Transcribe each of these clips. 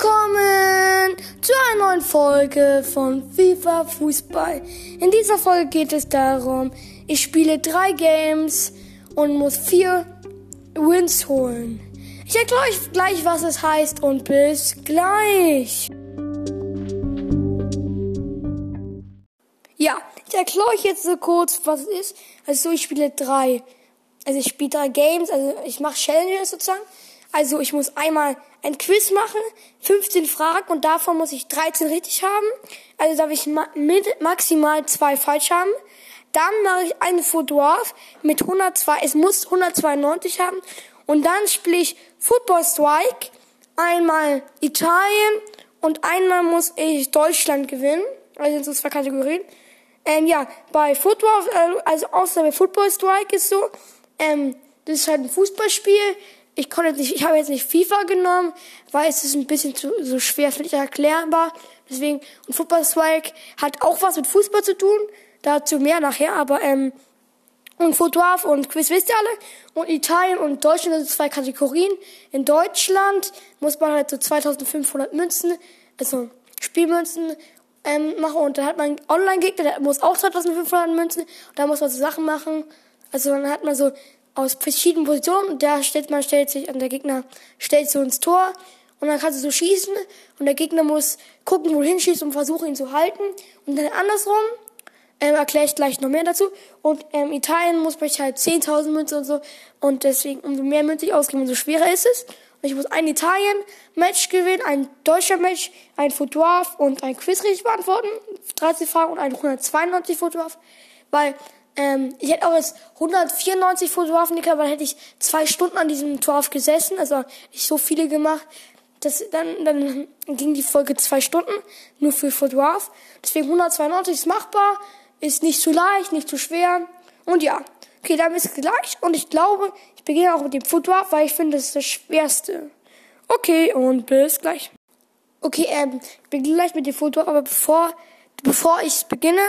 Willkommen zu einer neuen Folge von FIFA Fußball. In dieser Folge geht es darum, ich spiele drei Games und muss vier Wins holen. Ich erkläre euch gleich, was es heißt und bis gleich. Ja, ich erkläre euch jetzt so kurz, was es ist. Also ich spiele drei. Also ich spiele drei Games, also ich mache Challenges sozusagen. Also ich muss einmal ein Quiz machen, 15 Fragen und davon muss ich 13 richtig haben. Also darf ich ma maximal zwei falsch haben. Dann mache ich einen Footdwarf mit 102, es muss 192 haben. Und dann spiele ich Football Strike, einmal Italien und einmal muss ich Deutschland gewinnen. Also sind so zwei Kategorien. Ähm, ja, bei Football, äh, also außer bei Football Strike ist so, ähm, das ist halt ein Fußballspiel ich konnte nicht, ich habe jetzt nicht FIFA genommen, weil es ist ein bisschen zu, so schwer vielleicht erklärbar. Deswegen, und Football Strike hat auch was mit Fußball zu tun. Dazu mehr nachher, aber, ähm, und Football und Quiz wisst ihr alle. Und Italien und Deutschland sind zwei Kategorien. In Deutschland muss man halt so 2500 Münzen, also Spielmünzen, ähm, machen. Und dann hat man Online-Gegner, der muss auch 2500 Münzen. Da muss man so Sachen machen. Also dann hat man so aus verschiedenen Positionen. Und der stellt, man stellt sich, und der Gegner stellt so ins Tor. Und dann kannst du so schießen. Und der Gegner muss gucken, wohin schießt und versuchen ihn zu halten. Und dann andersrum, ähm, erkläre ich gleich noch mehr dazu. Und ähm, Italien muss ich halt 10.000 Münzen und so. Und deswegen umso mehr Münzen ich ausgebe, umso schwerer ist es. Und ich muss ein Italien-Match gewinnen, ein deutscher Match, ein Fotograf und ein Quiz richtig beantworten, 13 Fragen und ein 192 Fotograf, weil ähm, ich hätte auch jetzt 194 Fotografen gehabt, dann hätte ich zwei Stunden an diesem Torf gesessen. Also ich so viele gemacht. Das, dann, dann ging die Folge zwei Stunden, nur für Fotograf. Deswegen 192 ist machbar, ist nicht zu leicht, nicht zu schwer. Und ja, okay, dann ist es gleich. Und ich glaube, ich beginne auch mit dem Fotograf, weil ich finde, das ist das Schwerste. Okay, und bis gleich. Okay, ähm, ich beginne gleich mit dem Fotograf, aber bevor, bevor ich beginne,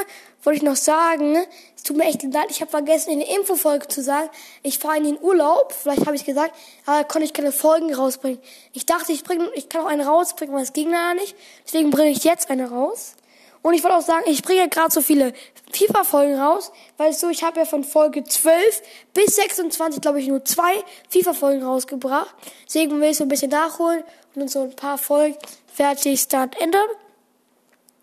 wollte ich noch sagen, es tut mir echt leid, ich habe vergessen, in der Infofolge zu sagen, ich fahre in den Urlaub, vielleicht habe ich gesagt, aber konnte ich keine Folgen rausbringen. Ich dachte, ich, bring, ich kann auch eine rausbringen, aber es ging leider nicht. Deswegen bringe ich jetzt eine raus. Und ich wollte auch sagen, ich bringe gerade so viele FIFA-Folgen raus, weil so, ich habe ja von Folge 12 bis 26, glaube ich, nur zwei FIFA-Folgen rausgebracht. Deswegen will ich so ein bisschen nachholen und so ein paar Folgen fertig dann ändern.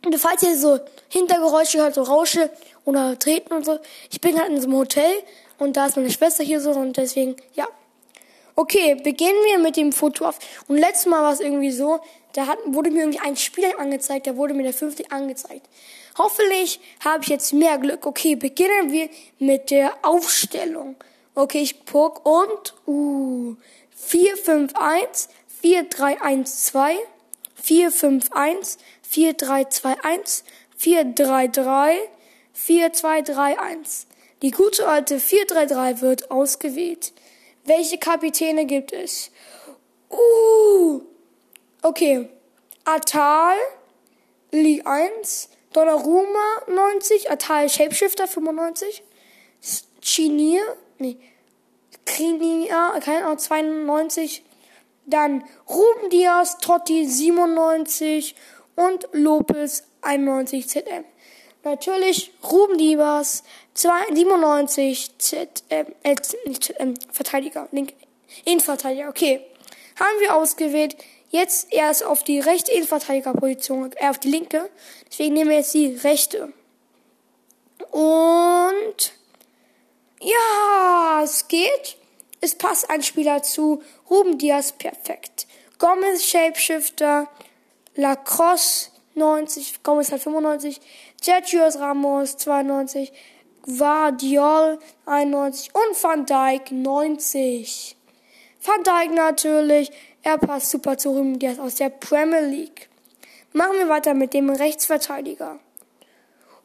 Und falls ihr so Hintergeräusche hört, so Rausche oder Treten und so, ich bin halt in so einem Hotel und da ist meine Schwester hier so und deswegen, ja. Okay, beginnen wir mit dem Foto auf. Und letztes Mal war es irgendwie so, da hat, wurde mir irgendwie ein Spieler angezeigt, da wurde mir der 50 angezeigt. Hoffentlich habe ich jetzt mehr Glück. Okay, beginnen wir mit der Aufstellung. Okay, ich guck und, uh, 4, 5, 1, 4, 3, 1, 2, 4, 5, 1, 4, 3, 2, 1, 4, 3, 3, 4, 2, 3, 1. Die gute alte 4, 3, 3 wird ausgewählt. Welche Kapitäne gibt es? Uh, okay. Atal, League 1, Donnarumma 90, Atal Shapeshifter 95, Chinier, nee, Krinia, keine Ahnung, 92, dann Ruben Diaz, Totti 97 und Lopez 91 ZM. Natürlich Ruben Diaz 97 ZM, äh, ZM Verteidiger, Link, Innenverteidiger. Okay, haben wir ausgewählt. Jetzt erst auf die rechte Innenverteidigerposition, äh, auf die linke. Deswegen nehmen wir jetzt die rechte. Und ja, es geht. Es passt ein Spieler zu. Ruben Diaz perfekt. Gomez Shapeshifter. Lacrosse 90. Gomez hat 95. Sergio Ramos 92. Guardiol 91 und Van Dijk 90. Van Dijk natürlich, er passt super zu Ruben Diaz aus der Premier League. Machen wir weiter mit dem Rechtsverteidiger.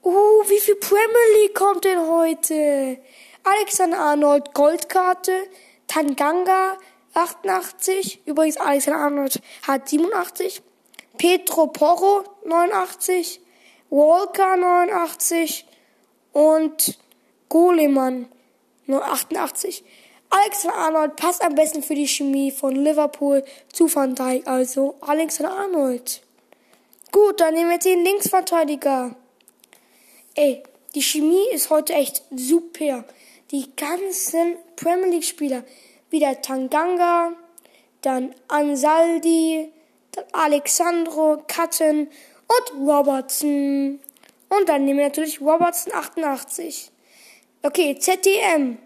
Uh, wie viel Premier League kommt denn heute? Alexander Arnold Goldkarte, Tanganga 88, übrigens Alexander Arnold hat 87, Petro Porro 89, Walker 89 und Goleman nur 88. Alexander Arnold passt am besten für die Chemie von Liverpool zu Van Dijk, also Alexander Arnold. Gut, dann nehmen wir jetzt den Linksverteidiger. Ey, die Chemie ist heute echt super. Die ganzen Premier League Spieler, wie der Tanganga, dann Ansaldi, Alexandro, Cutten und Robertson. Und dann nehmen wir natürlich Robertson 88. Okay, ZDM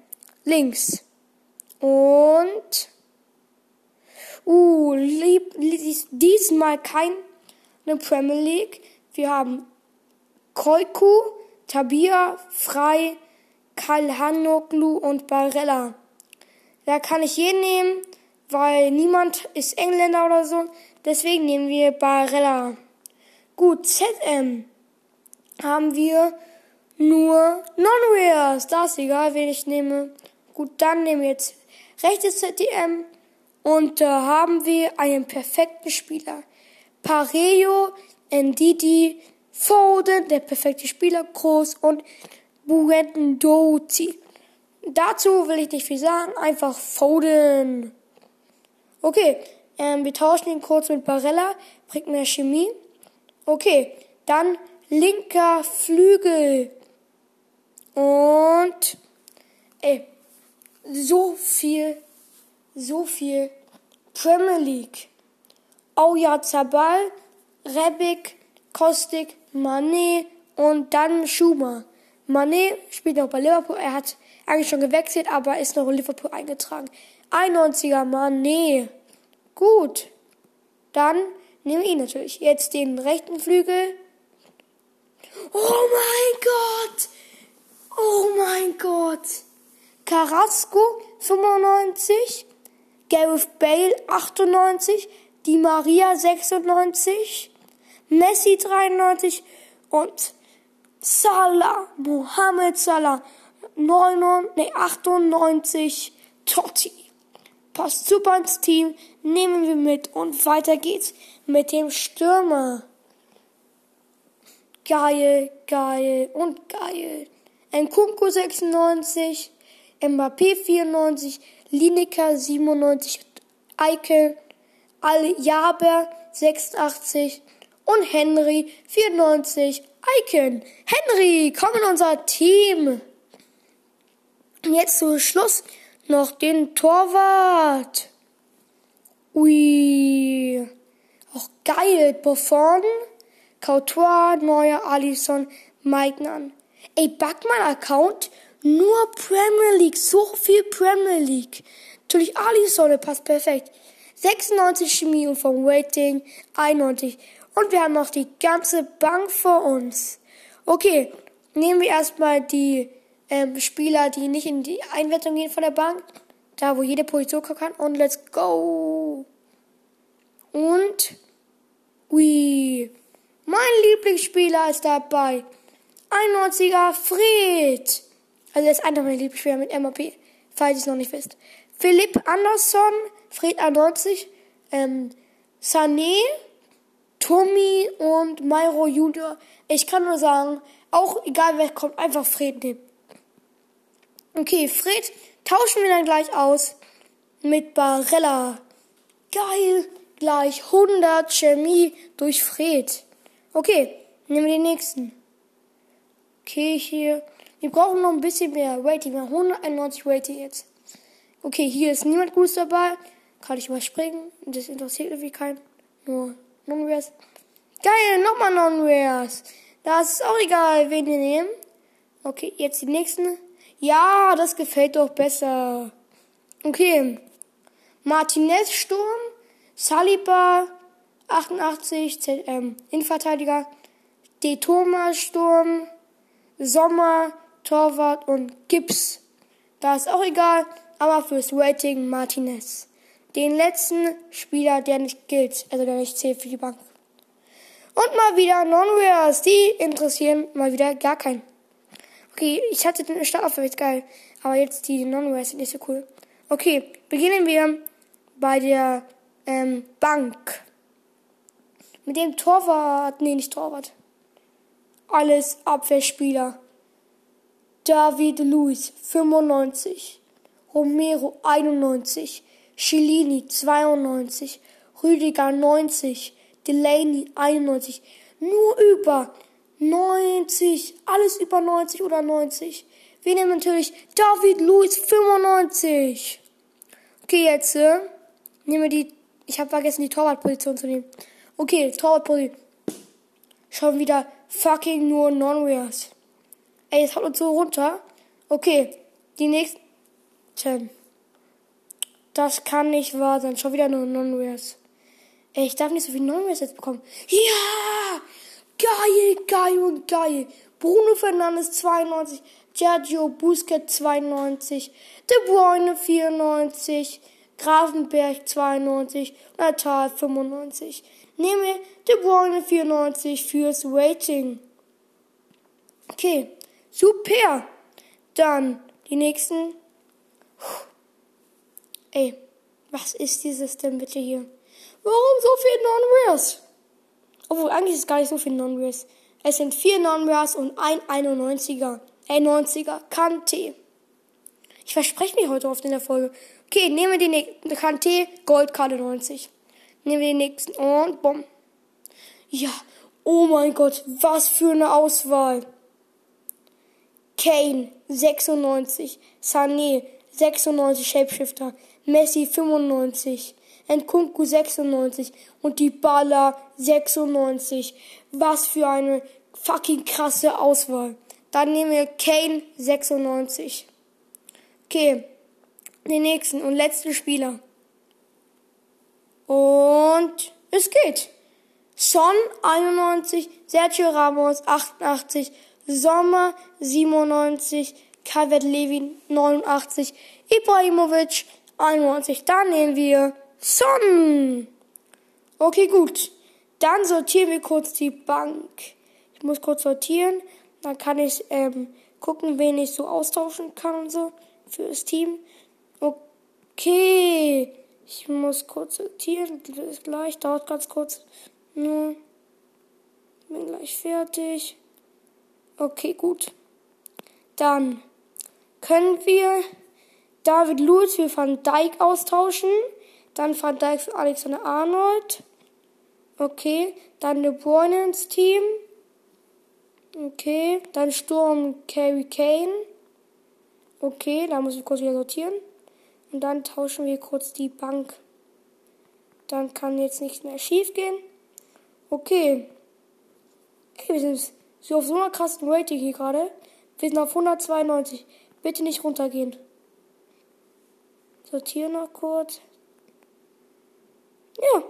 links. Und uh, lieb, diesmal keine Premier League. Wir haben Koiku, Tabia, Frei, Kalhanoglu und Barella. Da kann ich jeden nehmen, weil niemand ist Engländer oder so. Deswegen nehmen wir Barella. Gut, ZM haben wir nur Non-Rares. Das ist egal, wen ich nehme. Gut, dann nehmen wir jetzt rechtes ZDM und da haben wir einen perfekten Spieler. Pareo, Ndidi, Foden, der perfekte Spieler, Groß und Buendozi. Dazu will ich nicht viel sagen, einfach Foden. Okay, ähm, wir tauschen ihn kurz mit Barella, bringt mehr Chemie. Okay, dann linker Flügel. Und, ey, so viel, so viel Premier League. Auja Zabal, Rebic, Kostik, Manet und dann Schumer. Manet spielt noch bei Liverpool. Er hat eigentlich schon gewechselt, aber ist noch in Liverpool eingetragen. 91er Manet. Gut. Dann nehmen wir ihn natürlich. Jetzt den rechten Flügel. Oh mein Gott! Oh mein Gott! Carrasco 95, Gareth Bale 98, Di Maria 96, Messi 93 und Salah, Mohamed Salah 99, nee, 98, Totti. Passt super ins Team, nehmen wir mit und weiter geht's mit dem Stürmer. Geil, geil und geil. Nkunku 96, Mbappé 94, Lineker 97, Eike, Aljaber 86 und Henry 94. Icon, Henry, komm in unser Team. Jetzt zum Schluss noch den Torwart. Ui, auch geil. Buffon, Kautoir, Neuer, Alisson, Maignan. Ey, Backmann-Account nur Premier League, so viel Premier League. Natürlich Alisson, passt perfekt. 96 Chemie und vom Rating 91. Und wir haben noch die ganze Bank vor uns. Okay, nehmen wir erstmal die ähm, Spieler, die nicht in die Einwertung gehen von der Bank. Da, wo jede Position kommen kann. Und let's go. Und, ui, mein Lieblingsspieler ist dabei. 91er Fred. Also er ist einer meiner Lieblingsspieler mit MAP, falls ihr es noch nicht wisst. Philipp Andersson, Fred 91, ähm, Sané, Tommy und Myro Junior. Ich kann nur sagen, auch egal wer kommt, einfach Fred nehmen. Okay, Fred tauschen wir dann gleich aus mit Barella. Geil, gleich 100 Chemie durch Fred. Okay, nehmen wir den nächsten. Okay, hier wir brauchen noch ein bisschen mehr Rating. Wir haben 191 Rating jetzt. Okay, hier ist niemand Gutes dabei. Kann ich überspringen. Das interessiert irgendwie keinen. Nur Non-Rares. Geil, nochmal Non-Rares. Das ist auch egal, wen wir nehmen. Okay, jetzt die nächsten. Ja, das gefällt doch besser. Okay. Martinez Sturm. Saliba 88 ZM Innenverteidiger. De Thomas Sturm. Sommer Torwart und Gips. Da ist auch egal, aber fürs Rating Martinez. Den letzten Spieler, der nicht gilt, also der nicht zählt für die Bank. Und mal wieder Non-Rares, die interessieren mal wieder gar keinen. Okay, ich hatte den Startaufwärts geil, aber jetzt die Non-Rares sind nicht so cool. Okay, beginnen wir bei der ähm, Bank. Mit dem Torwart, nee, nicht Torwart. Alles Abwehrspieler. David Luiz 95, Romero 91, Cellini 92, Rüdiger 90, Delaney 91. Nur über 90, alles über 90 oder 90. Wir nehmen natürlich David Luiz 95. Okay, jetzt äh, nehmen wir die. Ich habe vergessen, die Torwartposition zu nehmen. Okay, Torwartposition. Schon wieder fucking nur Non-Rares. Ey, es haut uns so runter. Okay, die nächsten. Das kann nicht wahr sein. Schon wieder nur Non-Rares. Ey, ich darf nicht so viel Non-Rares jetzt bekommen. Ja! Geil, geil und geil. Bruno Fernandes 92, Sergio Busquets 92, De Bruyne 94, Grafenberg 92, Natal 95. Nehme De Bruyne 94 fürs Rating. Okay, super. Dann die nächsten. Ey, was ist dieses denn bitte hier? Warum so viel Non-Rares? Obwohl, eigentlich ist es gar nicht so viel Non-Rares. Es sind vier Non-Rares und ein 91er. Äh, 90er. Kante. Ich verspreche mich heute oft in der Folge. Okay, nehmen wir nächste. Kante, Goldkarte 90. Nehmen wir den nächsten. Und bumm. Ja. Oh mein Gott, was für eine Auswahl. Kane, 96. Sané, 96 Shapeshifter. Messi, 95. Nkunku 96 und die Baller 96. Was für eine fucking krasse Auswahl. Dann nehmen wir Kane 96. Okay, den nächsten und letzten Spieler. Und es geht. Son 91, Sergio Ramos 88, Sommer 97, Calvert Levin 89, Ibrahimovic 91. Dann nehmen wir Son. Okay, gut. Dann sortieren wir kurz die Bank. Ich muss kurz sortieren. Dann kann ich ähm, gucken, wen ich so austauschen kann und so für das Team. Okay. Ich muss kurz sortieren. Das ist gleich. Dauert ganz kurz. Nur. Bin gleich fertig. Okay, gut. Dann können wir David Lewis für Van Dijk austauschen. Dann Van Dijk für Alexander Arnold. Okay. Dann De Bruyne ins Team. Okay. Dann Sturm Carry Kane. Okay, da muss ich kurz wieder sortieren. Und dann tauschen wir kurz die Bank. Dann kann jetzt nichts mehr schief gehen. Okay. Okay, wir sind so auf so einer krassen Rating hier gerade. Wir sind auf 192. Bitte nicht runtergehen. Sortieren noch kurz. Ja.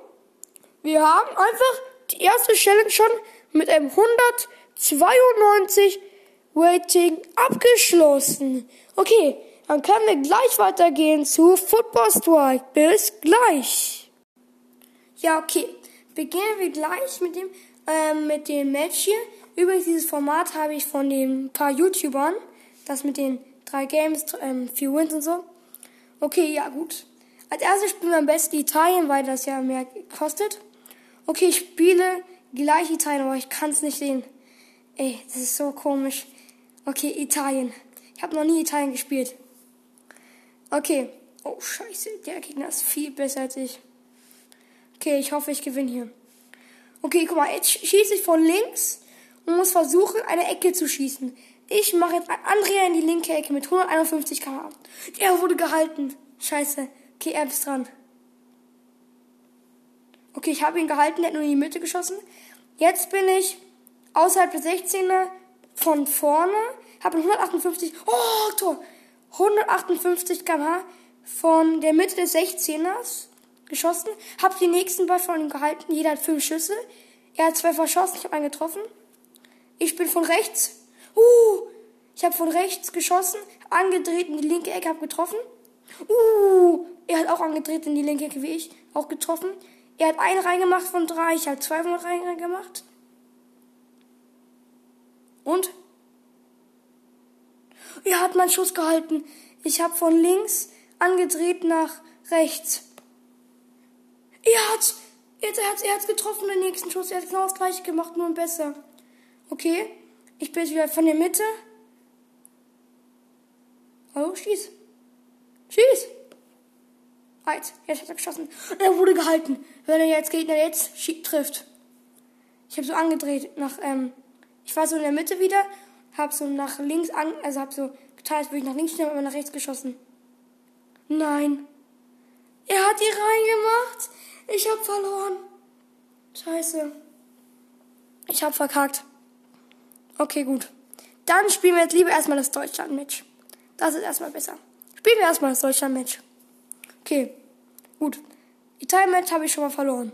Wir haben einfach die erste Challenge schon mit einem 192 Rating abgeschlossen. Okay, dann können wir gleich weitergehen zu Football Strike. Bis gleich. Ja, okay. Beginnen wir gleich mit dem, ähm, mit dem Match hier. Übrigens, dieses Format habe ich von den paar YouTubern. Das mit den drei Games, ähm, vier Wins und so. Okay, ja, gut. Als erstes spielen wir am besten Italien, weil das ja mehr kostet. Okay, ich spiele gleich Italien, aber ich kann es nicht sehen. Ey, das ist so komisch. Okay, Italien. Ich habe noch nie Italien gespielt. Okay. Oh, scheiße. Der Gegner ist viel besser als ich. Okay, ich hoffe, ich gewinne hier. Okay, guck mal. Jetzt schieße ich von links und muss versuchen, eine Ecke zu schießen. Ich mache jetzt Andrea in die linke Ecke mit 151 km. Der wurde gehalten. Scheiße. Okay, er ist dran. Okay, ich habe ihn gehalten, er hat nur in die Mitte geschossen. Jetzt bin ich außerhalb der 16er von vorne, habe 158, oh, Tor, 158 km von der Mitte des 16ers geschossen, habe den nächsten Ball von ihm gehalten, jeder hat fünf Schüsse. Er hat zwei verschossen, ich habe einen getroffen. Ich bin von rechts, uh, ich habe von rechts geschossen, angedreht in die linke Ecke, habe getroffen. Uh, er hat auch angedreht in die linke Ecke wie ich, auch getroffen. Er hat einen reingemacht von drei, ich habe zwei von drei reingemacht. Und? Er hat meinen Schuss gehalten. Ich habe von links angedreht nach rechts. Er hat, er hat, er hat getroffen den nächsten Schuss. Er hat genau das gleiche gemacht, nur besser. Okay, ich bin jetzt wieder von der Mitte. Oh, schieß. Schieß. Halt, jetzt hat er geschossen. Und er wurde gehalten. Wenn er jetzt Gegner jetzt trifft. Ich habe so angedreht nach, ähm, ich war so in der Mitte wieder, habe so nach links an, also habe so geteilt, würde ich nach links schnell, aber nach rechts geschossen. Nein. Er hat die reingemacht. Ich habe verloren. Scheiße. Ich habe verkackt. Okay, gut. Dann spielen wir jetzt lieber erstmal das Deutschland-Match. Das ist erstmal besser. Spielen wir erstmal das Deutschland-Match. Okay, gut. Italien-Match habe ich schon mal verloren.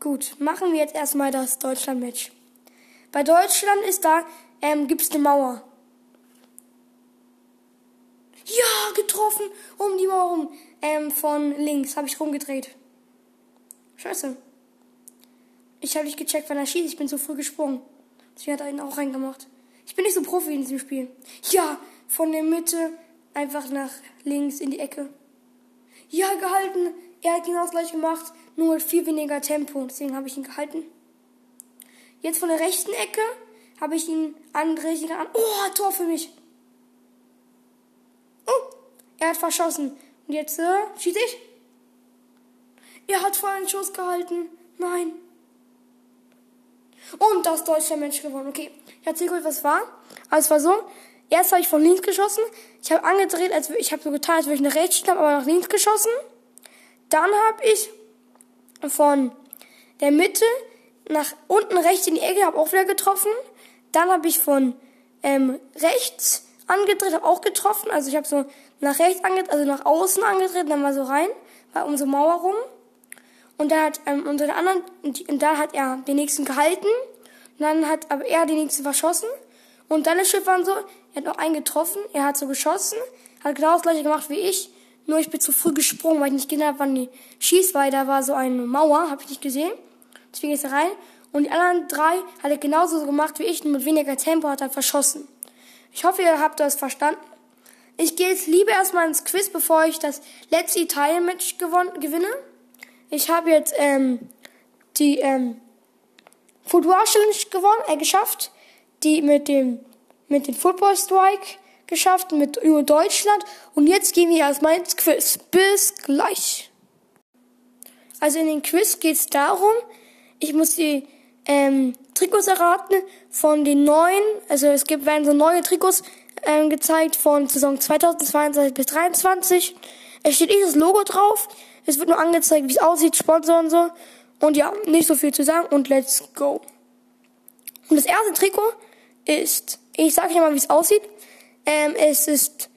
Gut, machen wir jetzt erstmal das Deutschland-Match. Bei Deutschland ist da, ähm, gibt's eine Mauer. Ja, getroffen, um die Mauer rum. Ähm, von links, habe ich rumgedreht. Scheiße. Ich habe nicht gecheckt, wann er schießt. Ich bin zu früh gesprungen. Sie hat einen auch reingemacht. Ich bin nicht so Profi in diesem Spiel. Ja, von der Mitte einfach nach links in die Ecke. Ja, gehalten. Er hat genau das gleich gemacht, nur mit viel weniger Tempo. Deswegen habe ich ihn gehalten. Jetzt von der rechten Ecke habe ich ihn an richtig an. Oh, Tor für mich. Oh, er hat verschossen. Und jetzt äh, schieße ich. Er hat voll einen Schuss gehalten. Nein. Und das deutsche Mensch gewonnen. Okay, ich erzähle kurz, was war. Also es war so, erst habe ich von links geschossen. Ich habe angedreht, als ich habe so getan, als würde ich nach rechts schnappen, aber nach links geschossen. Dann habe ich von der Mitte nach unten rechts in die Ecke, habe auch wieder getroffen. Dann habe ich von ähm, rechts angedreht, habe auch getroffen. Also ich habe so nach rechts angedreht, also nach außen angedreht, dann mal so rein, war um so Mauer rum. Und dann hat ähm, unter der anderen, und da hat er den nächsten gehalten. Und dann hat aber er den nächsten verschossen. Und dann ist Schiff waren so, er hat noch einen getroffen, er hat so geschossen, hat genau das gleiche gemacht wie ich. Nur ich bin zu früh gesprungen, weil ich nicht gesehen habe, wann die schießt, weil da war so eine Mauer, habe ich nicht gesehen. Deswegen ist er rein. Und die anderen drei hat er genauso so gemacht wie ich, nur mit weniger Tempo hat er verschossen. Ich hoffe, ihr habt das verstanden. Ich gehe jetzt lieber erstmal ins Quiz, bevor ich das letzte Italien-Match gewinne. Ich habe jetzt ähm, die ähm, Football Challenge gewonnen, äh, geschafft. Die mit dem mit dem Football Strike geschafft, mit über Deutschland. Und jetzt gehen wir erstmal ins Quiz. Bis gleich. Also in den Quiz geht es darum, ich muss die ähm, Trikots erraten von den neuen, also es gibt werden so neue Trikots ähm, gezeigt von Saison 2022 bis 2023. Es steht nicht das Logo drauf, es wird nur angezeigt, wie es aussieht, Sponsor und so. Und ja, nicht so viel zu sagen und let's go. Und das erste Trikot ist, ich sage euch mal, wie es aussieht. Ähm, es ist,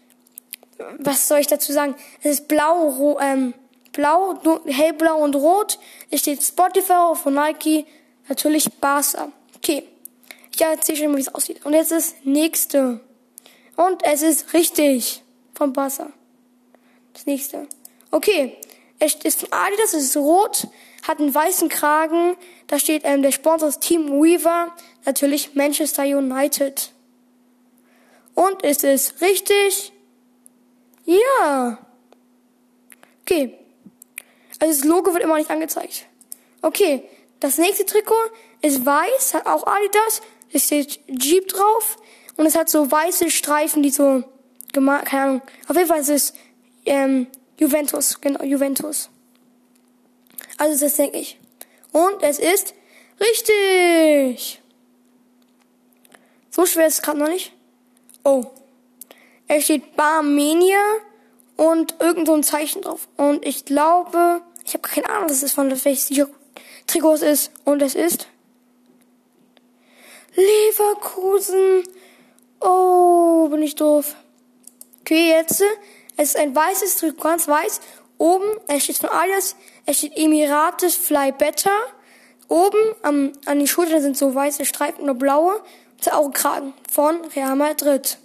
was soll ich dazu sagen? Es ist blau, ro, ähm, blau, hellblau und rot. Es steht Spotify von Nike, natürlich Barca. Okay, ich erzähle schon mal, wie es aussieht. Und jetzt das nächste. Und es ist richtig von Barca. Das nächste. Okay, es ist von Adidas, es ist rot, hat einen weißen Kragen. Da steht ähm, der Sponsor ist Team Weaver, natürlich Manchester United. Und ist es richtig? Ja. Okay. Also das Logo wird immer nicht angezeigt. Okay. Das nächste Trikot ist weiß, hat auch Adidas. Es steht Jeep drauf. Und es hat so weiße Streifen, die so gemacht, keine Ahnung. Auf jeden Fall ist es ähm, Juventus, genau, Juventus. Also das denke ich. Und es ist richtig. So schwer ist es gerade noch nicht. Oh. Es steht Barmenia und irgend so ein Zeichen drauf. Und ich glaube, ich habe keine Ahnung, was es von welches Trikot es ist. Und es ist Leverkusen. Oh, bin ich doof. Okay, jetzt. Es ist ein weißes Trikot, ganz weiß. Oben, es steht von Alias, es steht Emirates Fly Better. Oben am, an die Schultern sind so weiße Streifen oder blaue. Augenkragen von Real Madrid.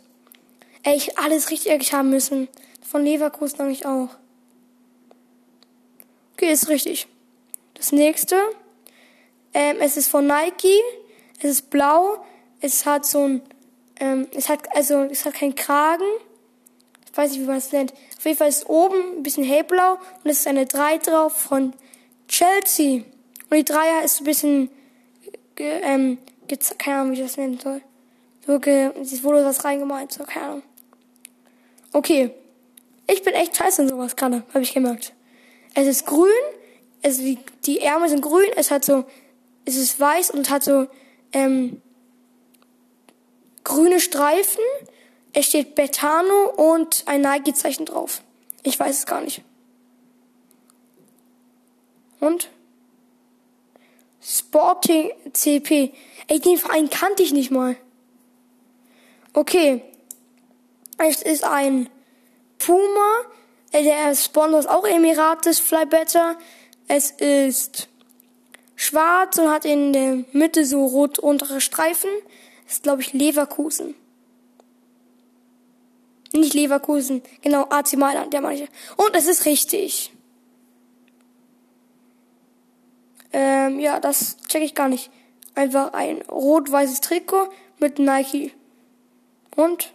Ey, ich alles richtig ehrlich haben müssen. Von Leverkusen habe ich auch. Okay, ist richtig. Das nächste. Ähm, es ist von Nike. Es ist blau. Es hat so ein, ähm, es hat, also, es hat keinen Kragen. Ich weiß nicht, wie man es nennt. Auf jeden Fall ist oben ein bisschen hellblau und es ist eine 3 drauf von Chelsea. Und die 3 ist ein bisschen, ge, ähm, keine Ahnung, wie ich das nennen soll. So, ge, es wurde was reingemalt, so, keine Ahnung. Okay. Ich bin echt scheiße in sowas gerade, habe ich gemerkt. Es ist grün, es, die, die Ärmel sind grün, es hat so, es ist weiß und hat so ähm, grüne Streifen. Es steht Betano und ein Nike-Zeichen drauf. Ich weiß es gar nicht. Und? Sporting CP. Ey, den Verein kannte ich nicht mal. Okay. Es ist ein Puma. Äh, der Sponsor ist auch Emirates Fly Better. Es ist schwarz und hat in der Mitte so rot untere Streifen. Das ist, glaube ich, Leverkusen. Nicht Leverkusen, genau, AC Mailand, der ich. Und es ist richtig. Ähm, ja, das check ich gar nicht. Einfach ein rot-weißes Trikot mit Nike. Und?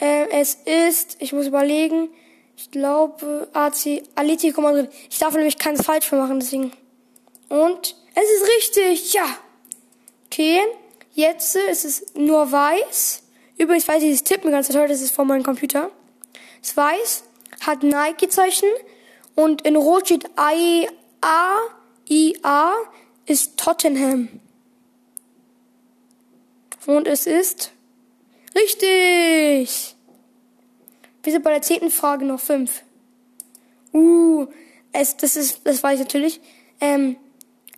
Ähm, es ist, ich muss überlegen, ich glaube AC Atletico Madrid. Ich darf nämlich keins falsch machen, deswegen. Und es ist richtig, ja. Okay, jetzt ist es nur weiß. Übrigens weiß ich das Tippen ganz toll, das ist von meinem Computer. Es weiß, hat Nike-Zeichen und in Rot steht I, A, I, A ist Tottenham. Und es ist richtig. Wir sind bei der zehnten Frage noch fünf. Uh, es, das ist, das weiß ich natürlich. Ähm,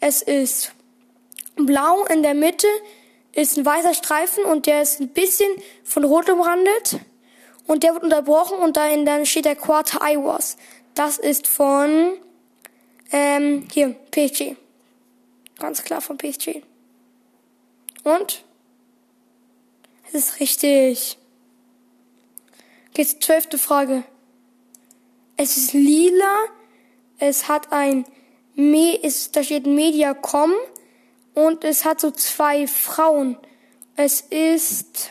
es ist blau in der Mitte, ist ein weißer Streifen und der ist ein bisschen von rot umrandet. Und der wird unterbrochen und dann, dann steht der Quarter I was. Das ist von, ähm, hier, PSG. Ganz klar von PSG. Und? Es ist richtig. Jetzt zwölfte Frage. Es ist lila. Es hat ein, Me ist, da steht Mediacom und es hat so zwei Frauen. Es ist,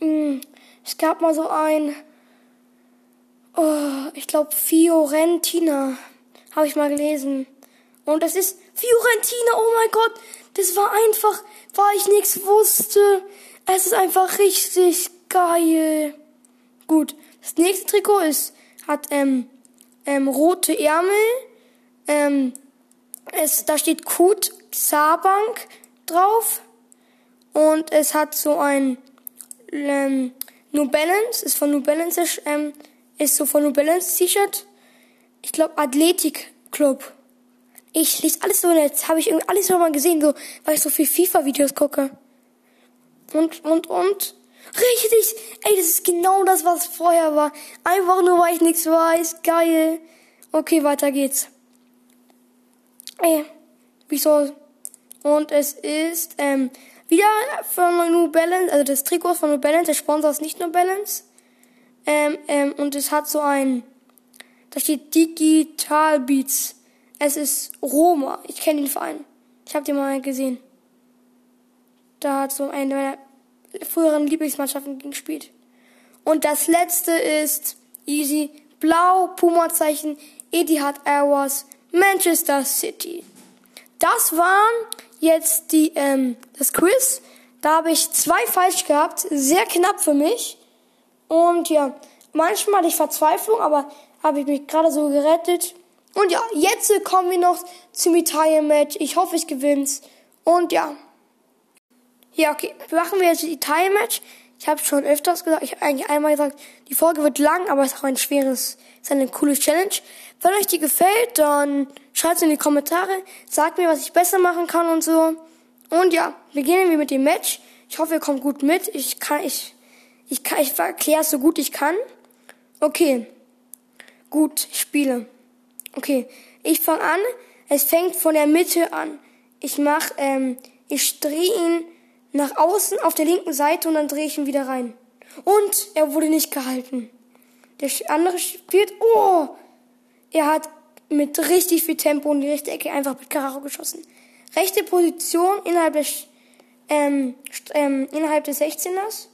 mh, hm, es gab mal so ein, oh, ich glaube Fiorentina, habe ich mal gelesen. Und es ist Fiorentina, oh mein Gott, das war einfach, weil ich nichts wusste. Es ist einfach richtig geil. Gut, das nächste Trikot ist, hat ähm, ähm, rote Ärmel, ähm, es, da steht Kut Saarbank drauf und es hat so ein ähm, New Balance, ist von New Balance, ähm, ist so von New Balance T-Shirt. Ich glaube Athletic Club. Ich lese alles so jetzt, habe ich irgendwie alles noch mal gesehen, so, weil ich so viel FIFA-Videos gucke. Und, und, und. Richtig! Ey, das ist genau das, was vorher war. Einfach nur, weil ich nichts weiß. Geil. Okay, weiter geht's. Ey, wieso? Und es ist ähm, wieder von New Balance, also das Trikot von New Balance, der Sponsor ist nicht New Balance. Ähm, ähm, und es hat so ein, da steht Digital Beats. Es ist Roma. Ich kenne den Verein. Ich habe den mal gesehen. Da hat so eine meiner früheren Lieblingsmannschaften gespielt. Und das letzte ist easy blau Puma-Zeichen Etihad Airways Manchester City. Das waren jetzt die, ähm, das Quiz. Da habe ich zwei falsch gehabt, sehr knapp für mich. Und ja, manchmal hatte ich Verzweiflung, aber habe ich mich gerade so gerettet. Und ja, jetzt kommen wir noch zum Italien-Match. Ich hoffe, ich gewinn's. Und ja. Ja, okay. Machen wir jetzt das Italien-Match. Ich habe schon öfters gesagt, ich habe eigentlich einmal gesagt, die Folge wird lang, aber es ist auch ein schweres, es ist eine coole Challenge. Wenn euch die gefällt, dann schreibt es in die Kommentare, sagt mir, was ich besser machen kann und so. Und ja, beginnen wir mit dem Match. Ich hoffe, ihr kommt gut mit. Ich kann, ich, ich kann, ich erkläre es so gut ich kann. Okay. Gut, spiele. Okay, ich fange an. Es fängt von der Mitte an. Ich mach, ähm, ich drehe ihn nach außen auf der linken Seite und dann drehe ich ihn wieder rein. Und er wurde nicht gehalten. Der andere spielt, oh, er hat mit richtig viel Tempo in die rechte Ecke einfach mit Karacho geschossen. Rechte Position innerhalb des, ähm, ähm, innerhalb des 16ers.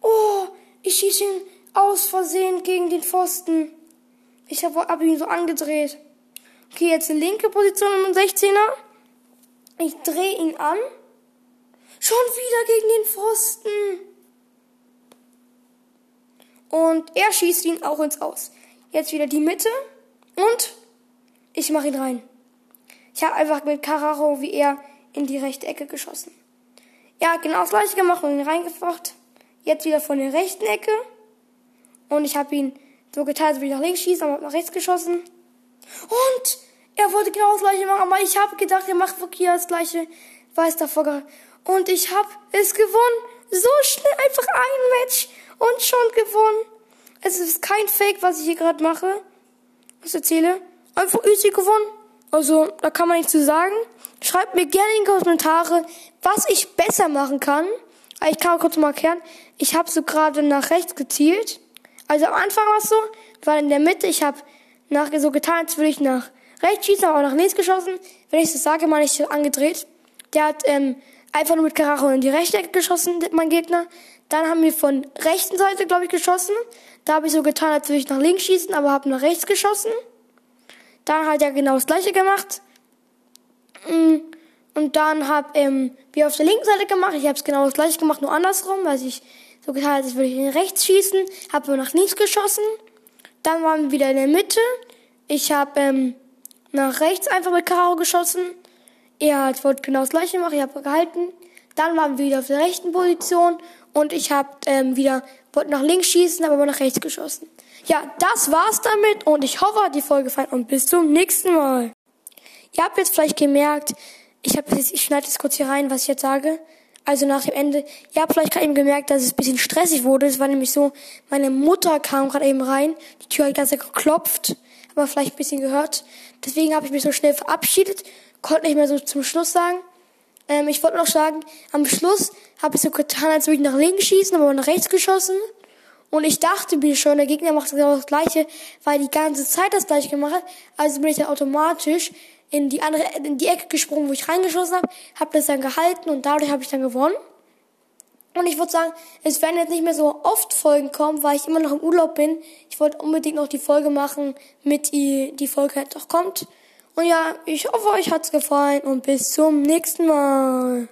Oh, ich schieße ihn aus Versehen gegen den Pfosten. Ich habe hab ihn so angedreht. Okay, jetzt eine linke Position im 16er. Ich drehe ihn an. Schon wieder gegen den Pfosten. Und er schießt ihn auch ins Aus. Jetzt wieder die Mitte. Und ich mache ihn rein. Ich habe einfach mit Carraro wie er in die rechte Ecke geschossen. Ja, genau das gleiche gemacht und ihn reingebracht. Jetzt wieder von der rechten Ecke. Und ich habe ihn so geteilt, als würde ich nach links schießen, aber nach rechts geschossen. Und er wollte genau das gleiche machen, aber ich habe gedacht, er macht wirklich das gleiche, weiß davor. Und ich habe es gewonnen. So schnell, einfach ein Match und schon gewonnen. Es ist kein Fake, was ich hier gerade mache. Was erzähle. Einfach easy gewonnen. Also, da kann man nichts zu sagen. Schreibt mir gerne in die Kommentare, was ich besser machen kann. Ich kann kurz mal erklären. Ich habe so gerade nach rechts gezielt. Also am Anfang war es so, war in der Mitte. Ich habe nach so getan, als würde ich nach rechts schießen, aber auch nach links geschossen. Wenn ich das sage, meine ich angedreht. Der hat ähm, einfach nur mit Karacho in die rechte Ecke geschossen, mein Gegner. Dann haben wir von rechten Seite, glaube ich, geschossen. Da habe ich so getan, als würde ich nach links schießen, aber habe nach rechts geschossen. Dann hat er genau das gleiche gemacht. Mm, und dann habe ähm, wir auf der linken Seite gemacht. Ich habe es genau das gleiche gemacht, nur andersrum, weil ich so getan habe, als würde ich in rechts schießen. Habe aber nach links geschossen. Dann waren wir wieder in der Mitte. Ich habe ähm, nach rechts einfach mit Karo geschossen. Er hat wollte genau das gleiche machen. Ich habe gehalten. Dann waren wir wieder auf der rechten Position und ich habe ähm, wieder wollte nach links schießen, aber nach rechts geschossen. Ja, das war's damit und ich hoffe, hat die Folge gefallen und bis zum nächsten Mal. Ihr habt jetzt vielleicht gemerkt, ich habe ich schneide jetzt kurz hier rein, was ich jetzt sage. Also nach dem Ende. Ihr habt vielleicht gerade eben gemerkt, dass es ein bisschen stressig wurde. Es war nämlich so, meine Mutter kam gerade eben rein, die Tür hat ganz geklopft, aber vielleicht ein bisschen gehört. Deswegen habe ich mich so schnell verabschiedet, konnte nicht mehr so zum Schluss sagen. Ähm, ich wollte noch sagen, am Schluss habe ich so getan, als würde ich nach links schießen, aber nach rechts geschossen. Und ich dachte mir schon, der Gegner macht genau das Gleiche, weil die ganze Zeit das Gleiche gemacht hat. Also bin ich dann automatisch in die andere, in die Ecke gesprungen, wo ich reingeschossen habe, habe das dann gehalten und dadurch habe ich dann gewonnen. Und ich würde sagen, es werden jetzt nicht mehr so oft Folgen kommen, weil ich immer noch im Urlaub bin. Ich wollte unbedingt noch die Folge machen, mit die, die Folge halt auch kommt. Und ja, ich hoffe, euch hat's gefallen und bis zum nächsten Mal.